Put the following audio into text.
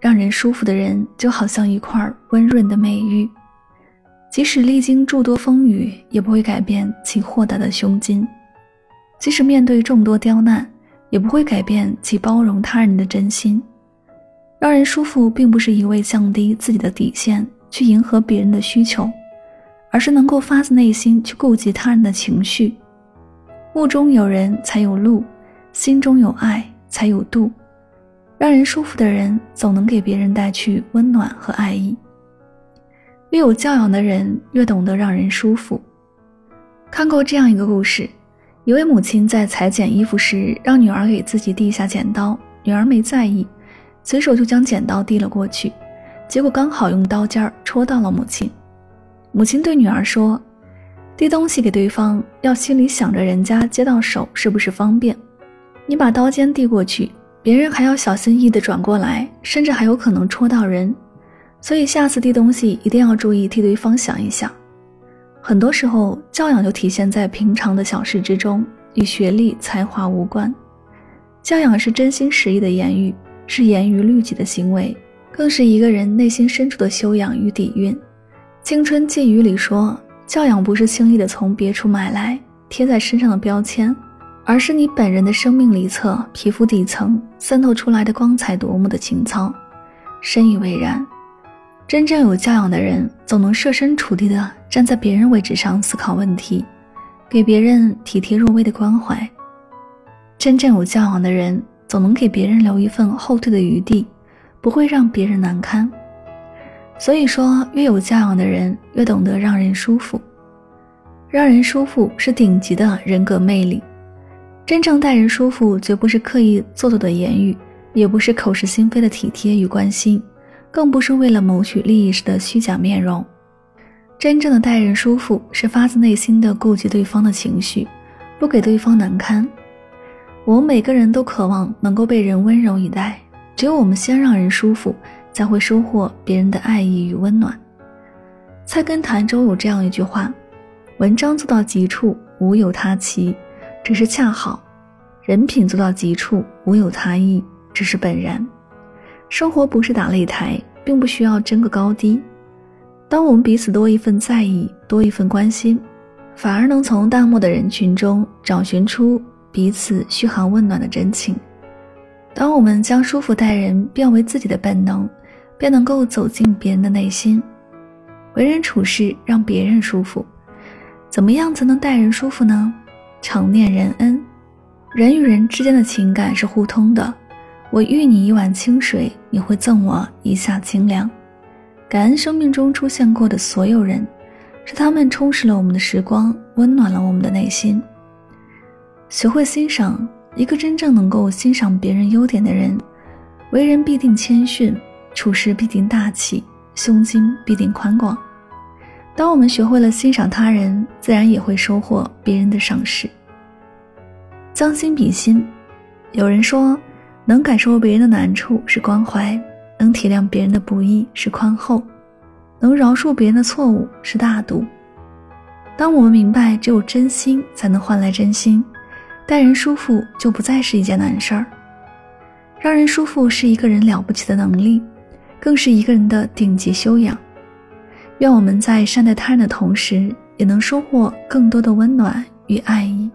让人舒服的人，就好像一块温润的美玉，即使历经诸多风雨，也不会改变其豁达的胸襟；即使面对众多刁难，也不会改变其包容他人的真心。让人舒服，并不是一味降低自己的底线去迎合别人的需求，而是能够发自内心去顾及他人的情绪。目中有人才有路，心中有爱才有度。让人舒服的人，总能给别人带去温暖和爱意。越有教养的人，越懂得让人舒服。看过这样一个故事：一位母亲在裁剪衣服时，让女儿给自己递一下剪刀，女儿没在意，随手就将剪刀递了过去，结果刚好用刀尖戳到了母亲。母亲对女儿说：“递东西给对方，要心里想着人家接到手是不是方便。你把刀尖递过去。”别人还要小心翼翼地转过来，甚至还有可能戳到人，所以下次递东西一定要注意替对方想一想。很多时候，教养就体现在平常的小事之中，与学历、才华无关。教养是真心实意的言语，是严于律己的行为，更是一个人内心深处的修养与底蕴。《青春寄语》里说：“教养不是轻易的从别处买来贴在身上的标签。”而是你本人的生命里侧、皮肤底层渗透出来的光彩夺目的情操，深以为然。真正有教养的人，总能设身处地的站在别人位置上思考问题，给别人体贴入微的关怀。真正有教养的人，总能给别人留一份后退的余地，不会让别人难堪。所以说，越有教养的人，越懂得让人舒服。让人舒服是顶级的人格魅力。真正待人舒服，绝不是刻意做作的言语，也不是口是心非的体贴与关心，更不是为了谋取利益时的虚假面容。真正的待人舒服，是发自内心的顾及对方的情绪，不给对方难堪。我们每个人都渴望能够被人温柔以待，只有我们先让人舒服，才会收获别人的爱意与温暖。菜根谭中有这样一句话：“文章做到极处，无有他奇。”只是恰好，人品做到极处，无有他意，只是本然。生活不是打擂台，并不需要争个高低。当我们彼此多一份在意，多一份关心，反而能从淡漠的人群中找寻出彼此嘘寒问暖的真情。当我们将舒服待人变为自己的本能，便能够走进别人的内心，为人处事让别人舒服。怎么样才能待人舒服呢？常念人恩，人与人之间的情感是互通的。我遇你一碗清水，你会赠我一下清凉。感恩生命中出现过的所有人，是他们充实了我们的时光，温暖了我们的内心。学会欣赏一个真正能够欣赏别人优点的人，为人必定谦逊，处事必定大气，胸襟必定宽广。当我们学会了欣赏他人，自然也会收获别人的赏识。将心比心，有人说，能感受别人的难处是关怀，能体谅别人的不易是宽厚，能饶恕别人的错误是大度。当我们明白只有真心才能换来真心，待人舒服就不再是一件难事儿。让人舒服是一个人了不起的能力，更是一个人的顶级修养。愿我们在善待他人的同时，也能收获更多的温暖与爱意。